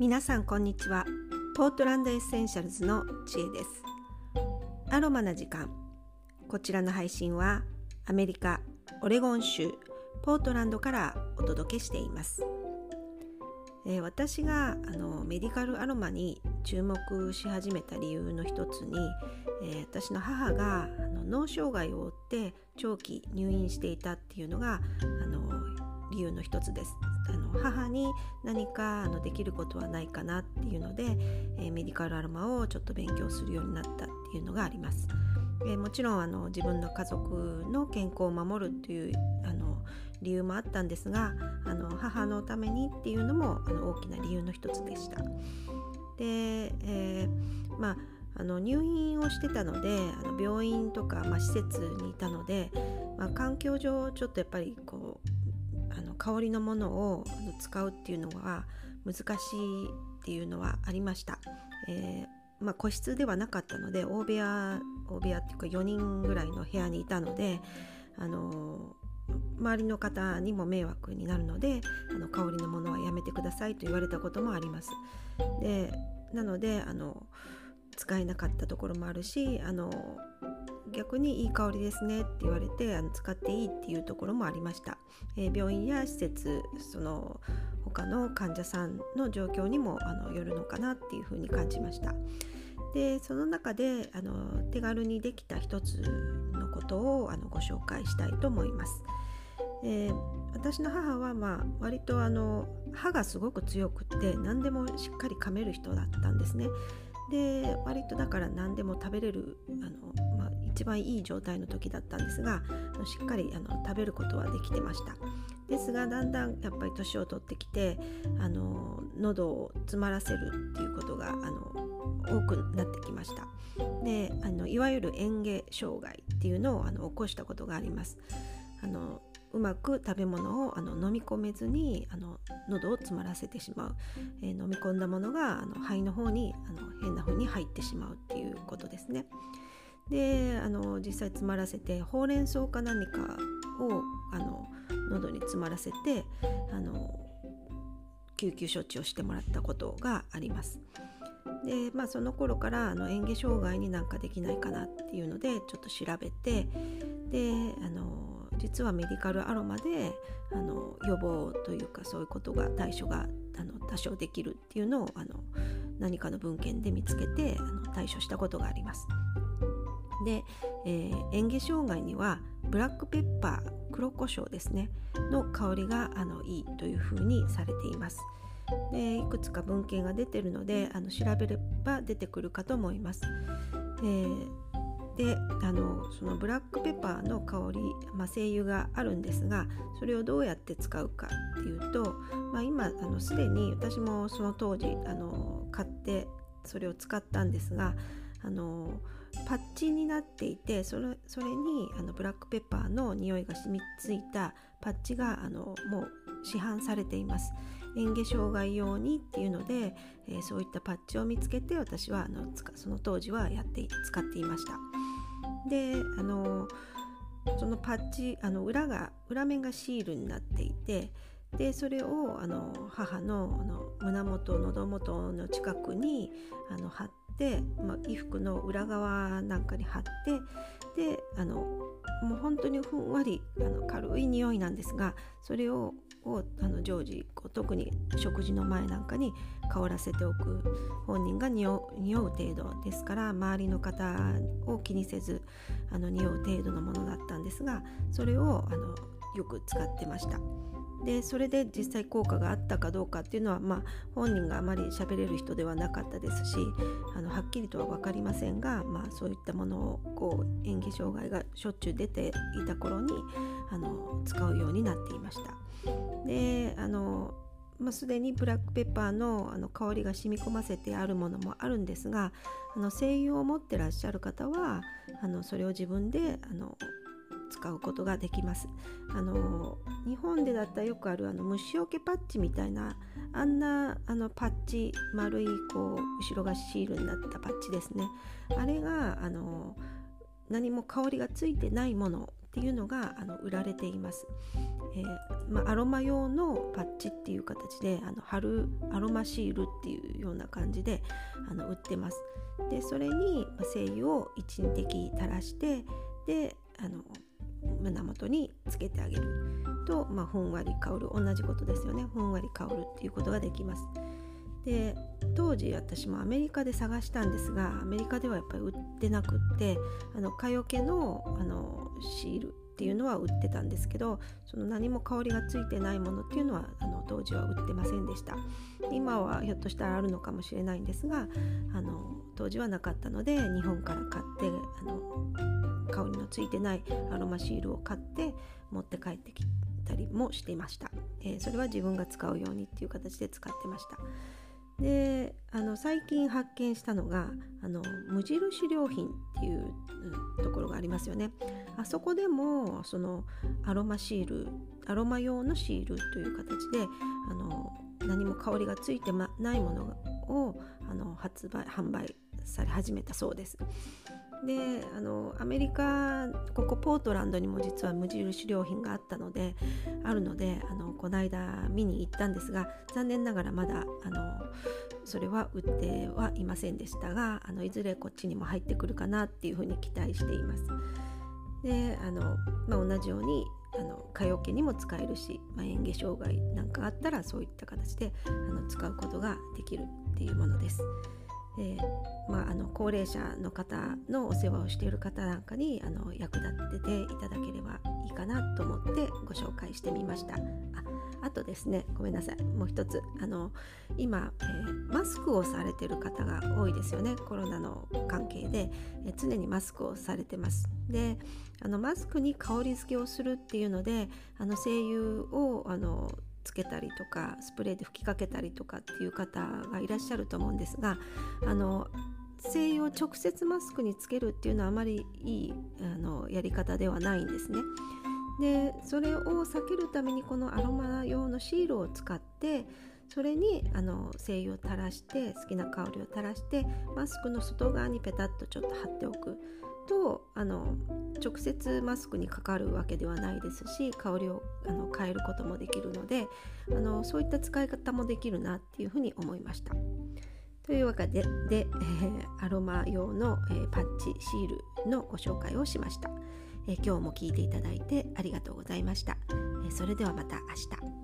皆さんこんにちは。ポートランドエッセンシャルズの知恵です。アロマな時間。こちらの配信はアメリカオレゴン州ポートランドからお届けしています、えー、私があのメディカルアロマに注目し始めた理由の一つに、えー、私の母があの脳障害を負って長期入院していたっていうのがあの理由の一つですあの母に何かあのできることはないかなっていうので、えー、メディカルアロマをちょっと勉強するようになったっていうのがあります。えー、もちろんあの自分の家族の健康を守るっていうあの理由もあったんですがあの母のためにっていうのもあの大きな理由の一つでした。で、えー、まああの入院をしてたのであの病院とか、まあ、施設にいたので、まあ、環境上ちょっとやっぱりこうあの香りのものを使うっていうのは難しいっていうのはありました。えー、まあ、個室ではなかったので大部屋大部屋っていうか4人ぐらいの部屋にいたので、あの周りの方にも迷惑になるのであの香りのものはやめてくださいと言われたこともあります。でなのであの使えなかったところもあるしあの逆にいい香りですねって言われてあの使っていいっていうところもありました、えー、病院や施設その他の患者さんの状況にもあのよるのかなっていうふうに感じました。でその中であの手軽にできた一つのことをあのご紹介したいと思います、えー、私の母は、まあ、割とあの歯がすごく強くって何でもしっかり噛める人だったんですね。で割とだから何でも食べれるあの、まあ、一番いい状態の時だったんですがしっかりあの食べることはできてました。ですがだんだんやっぱり年を取ってきてあの喉を詰まらせるっていうことがあの多くなってきました。であのいわゆる嚥下障害っていうのをあの起こしたことがあります。あのうまく食べ物をあの飲み込めずにあの喉を詰まらせてしまう、えー、飲み込んだものがあの肺の方にあの変な風に入ってしまうっていうことですね。であの実際詰まらせてほうれん草か何かをあの喉に詰まらせてあの救急処置をしてもらったことがあります。でまあその頃からあの嚥下障害になんかできないかなっていうのでちょっと調べてであの実はメディカルアロマであの予防というかそういうことが対処があの多少できるっていうのをあの何かの文献で見つけてあの対処したことがあります。で、えー、嚥下障害にはブラックペッパー黒胡椒ですねの香りがあのいいというふうにされています。でいくつか文献が出てるのであの調べれば出てくるかと思います。えーであのそのブラックペッパーの香り、まあ、精油があるんですがそれをどうやって使うかっていうと、まあ、今あのすでに私もその当時あの買ってそれを使ったんですがあのパッチになっていてそれそれにあのブラックペッパーの匂いが染みついたパッチがあのもう市販されています。嚥下障害用にっていうので、えー、そういったパッチを見つけて私はあのその当時はやって使っていました。であのそのパッチあの裏が裏面がシールになっていてでそれをあの母のあの胸元喉元の近くにあの貼っ、まあ、衣服の裏側なんかに貼ってであのもう本当にふんわりあの軽い匂いなんですがそれををあの常時こう特に食事の前なんかに香らせておく本人が匂う程度ですから周りの方を気にせずあの匂う程度のものだったんですがそれをあのよく使ってました。でそれで実際効果があったかどうかっていうのは、まあ、本人があまり喋れる人ではなかったですしあのはっきりとは分かりませんが、まあ、そういったものをこう演技障害がしょっちゅう出ていた頃にあの使うようになっていました。であのまあ、すでにブラックペッパーのあの香りが染み込ませてあるものもあるんですがあの精油を持ってらっしゃる方はあのそれを自分であの使うことができます。あの日本でだったらよくあるあの虫除けパッチみたいなあんなあのパッチ丸いこう後ろがシールになったパッチですね。あれがあの何も香りがついてないものっていうのがあの売られています。えー、まあ、アロマ用のパッチっていう形であの貼るアロマシールっていうような感じであの売ってます。でそれに精油を1滴垂らしてであの胸元につけてあげる。と、まあ、ふんわり香る。同じことですよね。ふんわり香るっていうことができます。で当時私もアメリカで探したんですがアメリカではやっぱり売ってなくってあの蚊よけのあのシール。っていうのは売ってたんですけどその何も香りがついてないものっていうのはあの当時は売ってませんでした。今はひょっとしたらあるのかもしれないんですがあの当時はなかったので日本から買ってあの香りのついてないアロマシールを買って持って帰ってきたりもしていました、えー、それは自分が使うようにっていう形で使ってました。であの最近発見したのがあの無印良品っていう、ところがありますよね。あそこでもそのアロマシールアロマ用のシールという形であの何も香りがついて、ま、ないものをあの発売販売され始めたそうです。であのアメリカここポートランドにも実は無印良品があったのであるのであのこの間見に行ったんですが残念ながらまだあのそれは売ってはいませんでしたがあのいずれこっちにも入ってくるかなっていうふうに期待しています。であの、まあ、同じようにあの蚊よけにも使えるし、まあ、嚥下障害なんかあったらそういった形であの使うことができるっていうものです。えー、まあ、あの高齢者の方のお世話をしている方なんかにあの役立てていただければいいかなと思ってご紹介してみました。ああとですねごめんなさい。もう一つあの今、えー、マスクをされてる方が多いですよね。コロナの関係で、えー、常にマスクをされてます。であのマスクに香り付けをするっていうのであの精油をあのつけたりとかスプレーで吹きかけたりとかっていう方がいらっしゃると思うんですがあの精油を直接マスクにつけるっていうのはあまりいいあのやり方ではないんですね。でそれを避けるためにこのアロマ用のシールを使ってそれにあの精油を垂らして好きな香りを垂らしてマスクの外側にペタッとちょっと貼っておくとあの直接マスクにかかるわけではないですし香りをあの変えることもできるのであのそういった使い方もできるなっていうふうに思いました。というわけでで、えー、アロマ用の、えー、パッチシールのご紹介をしました、えー、今日も聞いていただいてありがとうございました、えそれではまた明日。